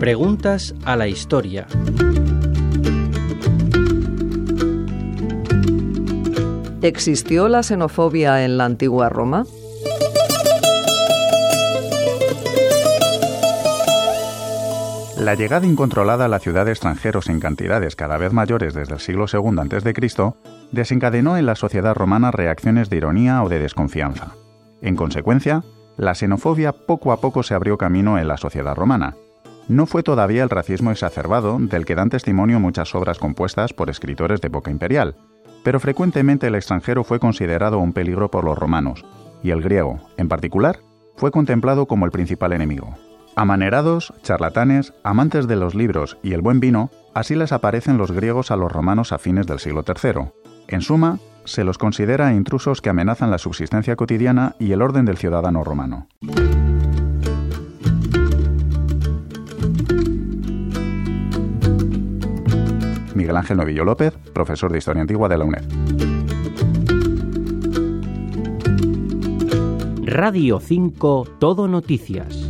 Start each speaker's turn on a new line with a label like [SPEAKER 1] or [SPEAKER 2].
[SPEAKER 1] Preguntas a la historia.
[SPEAKER 2] ¿Existió la xenofobia en la antigua Roma?
[SPEAKER 3] La llegada incontrolada a la ciudad de extranjeros en cantidades cada vez mayores desde el siglo II a.C. desencadenó en la sociedad romana reacciones de ironía o de desconfianza. En consecuencia, la xenofobia poco a poco se abrió camino en la sociedad romana. No fue todavía el racismo exacerbado del que dan testimonio muchas obras compuestas por escritores de época imperial, pero frecuentemente el extranjero fue considerado un peligro por los romanos, y el griego, en particular, fue contemplado como el principal enemigo. Amanerados, charlatanes, amantes de los libros y el buen vino, así les aparecen los griegos a los romanos a fines del siglo III. En suma, se los considera intrusos que amenazan la subsistencia cotidiana y el orden del ciudadano romano. Miguel Ángel Novillo López, profesor de Historia Antigua de la UNED.
[SPEAKER 1] Radio 5 Todo Noticias.